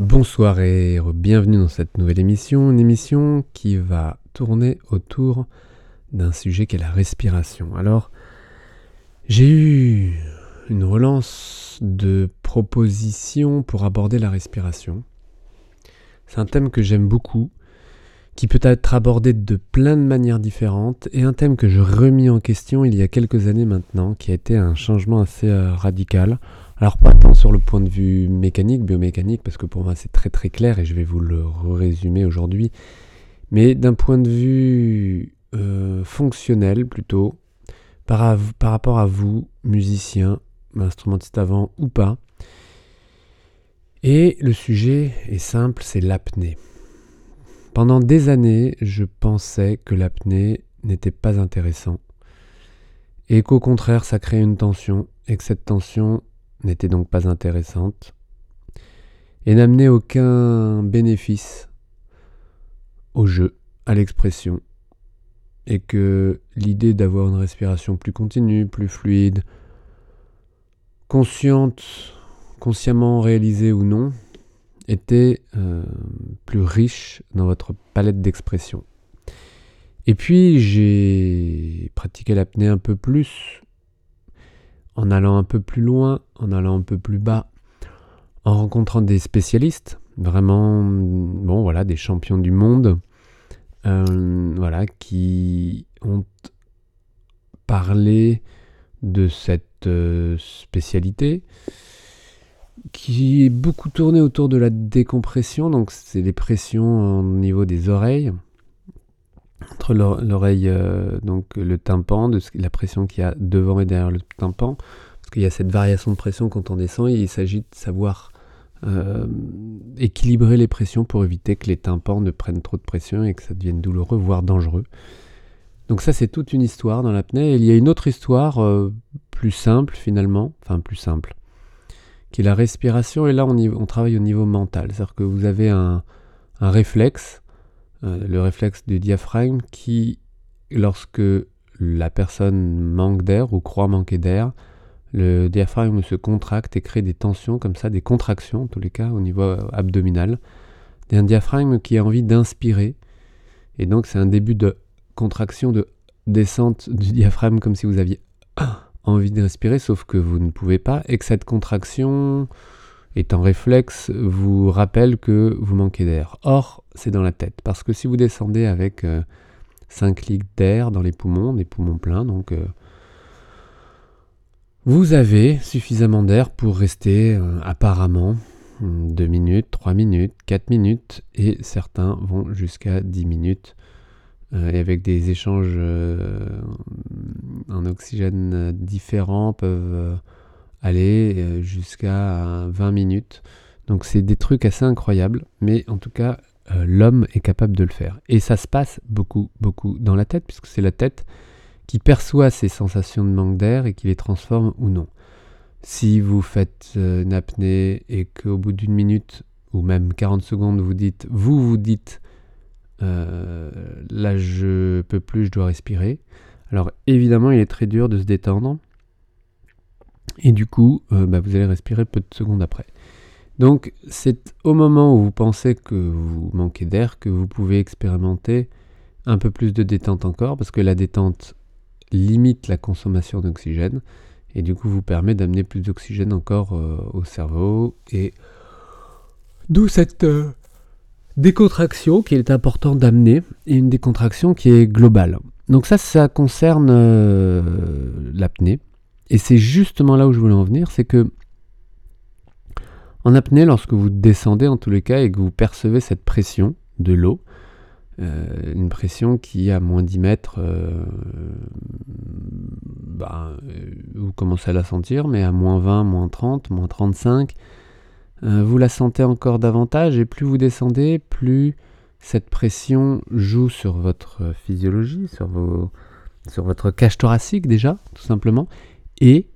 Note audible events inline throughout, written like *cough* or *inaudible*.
Bonsoir et bienvenue dans cette nouvelle émission, une émission qui va tourner autour d'un sujet qui est la respiration. Alors, j'ai eu une relance de propositions pour aborder la respiration. C'est un thème que j'aime beaucoup, qui peut être abordé de plein de manières différentes, et un thème que je remis en question il y a quelques années maintenant, qui a été un changement assez euh, radical. Alors pas tant sur le point de vue mécanique, biomécanique, parce que pour moi c'est très très clair et je vais vous le résumer aujourd'hui, mais d'un point de vue euh, fonctionnel plutôt, par, rapport à vous, musiciens, instrumentiste avant ou pas. Et le sujet est simple, c'est l'apnée. Pendant des années, je pensais que l'apnée n'était pas intéressant et qu'au contraire ça créait une tension et que cette tension n'était donc pas intéressante et n'amenait aucun bénéfice au jeu, à l'expression, et que l'idée d'avoir une respiration plus continue, plus fluide, consciente, consciemment réalisée ou non, était euh, plus riche dans votre palette d'expression. Et puis j'ai pratiqué l'apnée un peu plus en allant un peu plus loin, en allant un peu plus bas, en rencontrant des spécialistes, vraiment, bon voilà, des champions du monde, euh, voilà, qui ont parlé de cette euh, spécialité, qui est beaucoup tournée autour de la décompression, donc c'est les pressions au niveau des oreilles, entre l'oreille, euh, donc le tympan, de la pression qu'il y a devant et derrière le tympan, parce qu'il y a cette variation de pression quand on descend, il s'agit de savoir euh, équilibrer les pressions pour éviter que les tympans ne prennent trop de pression et que ça devienne douloureux, voire dangereux. Donc ça c'est toute une histoire dans l'apnée. Il y a une autre histoire euh, plus simple finalement, enfin plus simple, qui est la respiration. Et là on, travaille au niveau mental, c'est-à-dire que vous avez un, réflexe le réflexe du diaphragme qui, lorsque la personne manque d'air ou croit manquer d'air, le diaphragme se contracte et crée des tensions comme ça, des contractions en tous les cas au niveau euh, abdominal. Un diaphragme qui a envie d'inspirer. Et donc c'est un début de contraction, de descente du diaphragme comme si vous aviez *coughs* envie de respirer, sauf que vous ne pouvez pas, et que cette contraction étant réflexe, vous rappelle que vous manquez d'air. Or, c'est dans la tête, parce que si vous descendez avec 5 euh, litres d'air dans les poumons, des poumons pleins, donc euh, vous avez suffisamment d'air pour rester euh, apparemment 2 minutes, 3 minutes, 4 minutes, et certains vont jusqu'à 10 minutes, et avec des échanges en oxygène différents peuvent aller euh, jusqu'à 20 minutes. Donc c'est des trucs assez incroyables, mais en tout cas, euh, l'homme est capable de le faire. Et ça se passe beaucoup, beaucoup dans la tête, puisque c'est la tête qui perçoit ces sensations de manque d'air et qui les transforme ou non. Si vous faites euh, une apnée et qu'au bout d'une minute ou même 40 secondes, vous dites, vous vous dites, là je peux plus, je dois respirer. Alors évidemment, il est très dur de se détendre et du coup, euh, bah, vous allez respirer peu de secondes après. Donc c'est au moment où vous pensez que vous manquez d'air que vous pouvez expérimenter un peu plus de détente encore, parce que la détente limite la consommation d'oxygène, et du coup vous permet d'amener plus d'oxygène encore euh, au cerveau, et d'où cette euh, décontraction qu'il est important d'amener, et une décontraction qui est globale. Donc ça, ça concerne l'apnée. Et c'est justement là où je voulais en venir, c'est que en apnée, lorsque vous descendez en tous les cas et que vous percevez cette pression de l'eau, euh, une pression qui à moins 10 mètres, euh, bah, euh, vous commencez à la sentir, mais à moins 20, moins 30, moins 35, vous la sentez encore davantage et plus vous descendez, plus cette pression joue sur votre physiologie, sur, vos, sur votre cage thoracique déjà, tout simplement, et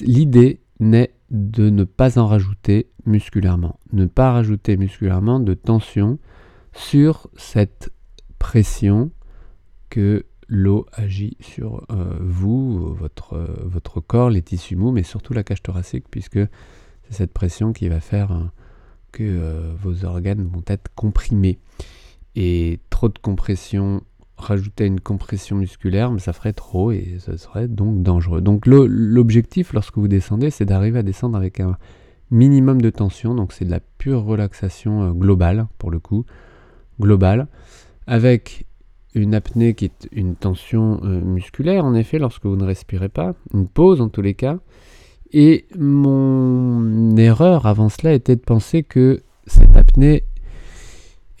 l'idée n'est de ne pas en rajouter musculairement. Ne pas rajouter musculairement de tension sur cette pression que l'eau agit sur euh, vous, votre, votre corps, les tissus mous, mais surtout la cage thoracique, puisque c'est cette pression qui va faire que euh, vos organes vont être comprimés. Et trop de compression, rajouter une compression musculaire, ça ferait trop et ce serait donc dangereux. Donc l'objectif lorsque vous descendez, c'est d'arriver à descendre avec un minimum de tension, donc c'est de la pure relaxation euh, globale pour le coup, globale, avec une apnée qui est une tension euh, musculaire en effet lorsque vous ne respirez pas, une pause en tous les cas, et mon erreur avant cela était de penser que cette apnée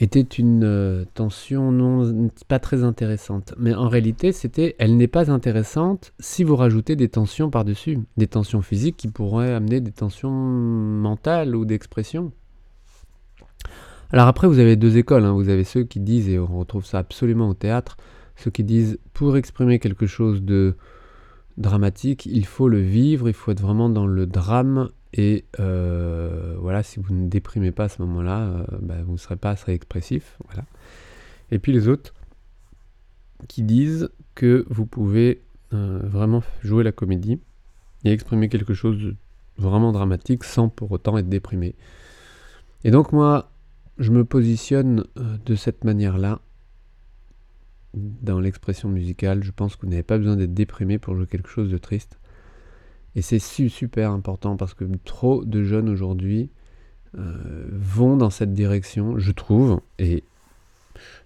était une euh, tension non pas très intéressante. Mais en réalité, c'était elle n'est pas intéressante si vous rajoutez des tensions par-dessus, des tensions physiques qui pourraient amener des tensions mentales ou d'expression. Alors après, vous avez deux écoles. Hein. Vous avez ceux qui disent, et on retrouve ça absolument au théâtre, ceux qui disent pour exprimer quelque chose de dramatique, il faut le vivre, il faut être vraiment dans le drame. Et euh, voilà, si vous ne déprimez pas à ce moment-là, euh, bah, vous ne serez pas assez expressif. Voilà. Et puis les autres qui disent que vous pouvez euh, vraiment jouer la comédie et exprimer quelque chose de vraiment dramatique sans pour autant être déprimé. Et donc moi, je me positionne de cette manière-là dans l'expression musicale. Je pense que vous n'avez pas besoin d'être déprimé pour jouer quelque chose de triste. Et c'est super important parce que trop de jeunes aujourd'hui euh, vont dans cette direction, je trouve, et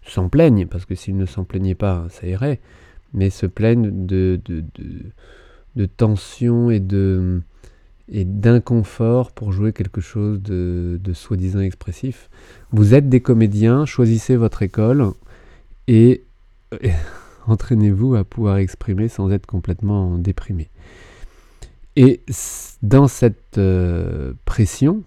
s'en plaignent, parce que s'ils ne s'en plaignaient pas, ça irait, mais se plaignent de, de, de, de tension et de d'inconfort pour jouer quelque chose de, de soi-disant expressif. Vous êtes des comédiens, choisissez votre école et *laughs* entraînez-vous à pouvoir exprimer sans être complètement déprimé. Et dans cette euh, pression,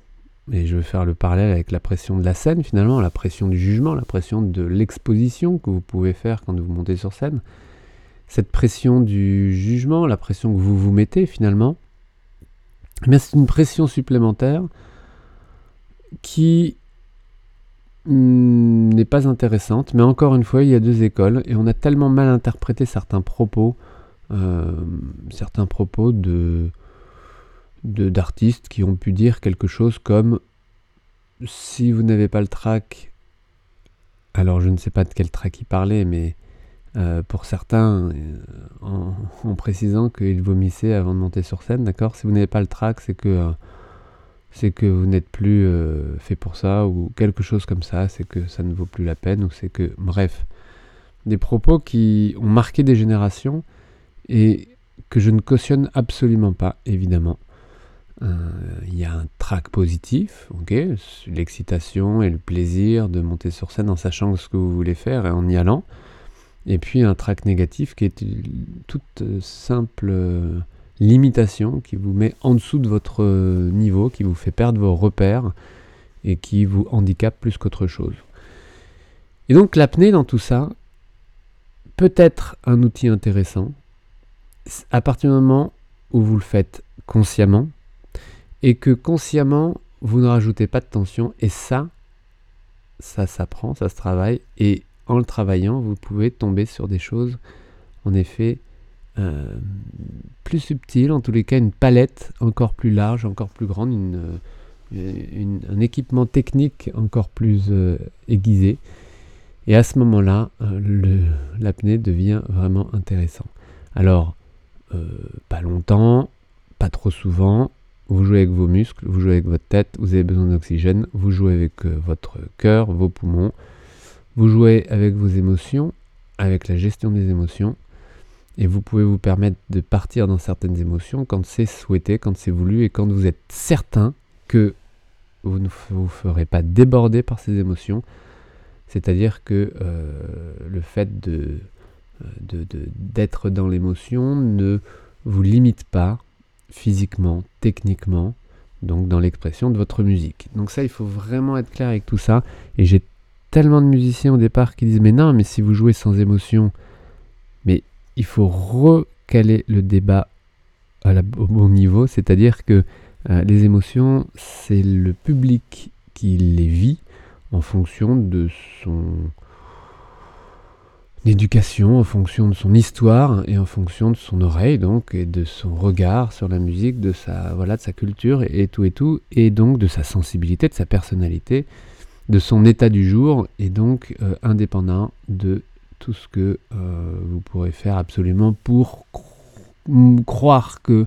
et je vais faire le parallèle avec la pression de la scène finalement, la pression du jugement, la pression de l'exposition que vous pouvez faire quand vous montez sur scène, cette pression du jugement, la pression que vous vous mettez finalement, eh c'est une pression supplémentaire qui n'est pas intéressante, mais encore une fois, il y a deux écoles, et on a tellement mal interprété certains propos, certains propos de d'artistes qui ont pu dire quelque chose comme si vous n'avez pas le track, alors je ne sais pas de quel track il parlait, mais euh, pour certains, euh, en, précisant qu'ils vomissaient avant de monter sur scène, d'accord Si vous n'avez pas le track, c'est que c'est que vous n'êtes plus euh, fait pour ça, ou quelque chose comme ça, c'est que ça ne vaut plus la peine, ou c'est que... Bref, des propos qui ont marqué des générations et que je ne cautionne absolument pas, évidemment. Euh, il y a un track positif, l'excitation et le plaisir de monter sur scène en sachant ce que vous voulez faire et en y allant. Et puis un track négatif qui est toute simple limitation qui vous met en dessous de votre niveau, qui vous fait perdre vos repères et qui vous handicape plus qu'autre chose. Et donc l'apnée dans tout ça peut être un outil intéressant à partir du moment où vous le faites consciemment et que consciemment vous ne rajoutez pas de tension et ça, ça s'apprend, ça se travaille et en le travaillant vous pouvez tomber sur des choses en effet euh, plus subtil, en tous les cas une palette encore plus large, encore plus grande, une, un équipement technique encore plus euh, aiguisé. Et à ce moment-là, euh, l'apnée devient vraiment intéressant. Alors, pas longtemps, pas trop souvent, vous jouez avec vos muscles, vous jouez avec votre tête, vous avez besoin d'oxygène, vous jouez avec votre cœur, vos poumons, vous jouez avec vos émotions, avec la gestion des émotions, et vous pouvez vous permettre de partir dans certaines émotions quand c'est souhaité, quand c'est voulu et quand vous êtes certain que vous ne vous ferez pas déborder par ces émotions. C'est-à-dire que euh, le fait de, d'être dans l'émotion ne vous limite pas physiquement, techniquement, donc dans l'expression de votre musique. Donc ça, il faut vraiment être clair avec tout ça. Et j'ai tellement de musiciens au départ qui disent mais non, mais si vous jouez sans émotion, mais il faut recaler le débat à au bon niveau, c'est-à-dire que euh, les émotions, c'est le public qui les vit en fonction de son éducation en fonction de son histoire et en fonction de son oreille donc et de son regard sur la musique, de sa voilà de sa culture et, tout et tout et donc de sa sensibilité, de sa personnalité, de son état du jour et donc euh, indépendant de tout ce que euh, vous pourrez faire absolument pour croire que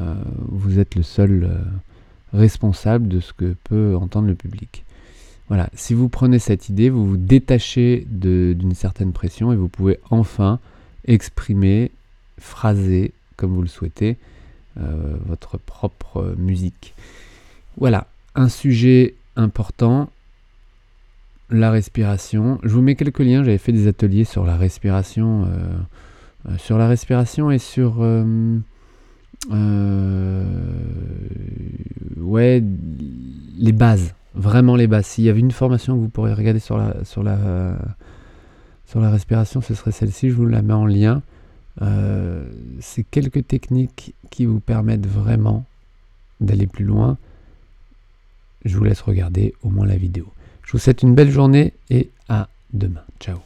euh, vous êtes le seul responsable de ce que peut entendre le public. Voilà, si vous prenez cette idée, vous vous détachez d'une certaine pression et vous pouvez enfin exprimer, phraser, comme vous le souhaitez, euh, votre propre musique. Voilà, un sujet important, la respiration. Je vous mets quelques liens, j'avais fait des ateliers sur la respiration, euh, euh, sur la respiration et sur... ouais, les bases vraiment les bases. S'il y avait une formation que vous pourriez regarder sur la, sur la, sur la respiration, ce serait celle-ci. Je vous la mets en lien. Euh, c'est quelques techniques qui vous permettent vraiment d'aller plus loin. Je vous laisse regarder au moins la vidéo. Je vous souhaite une belle journée et à demain. Ciao